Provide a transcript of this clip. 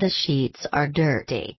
The sheets are dirty.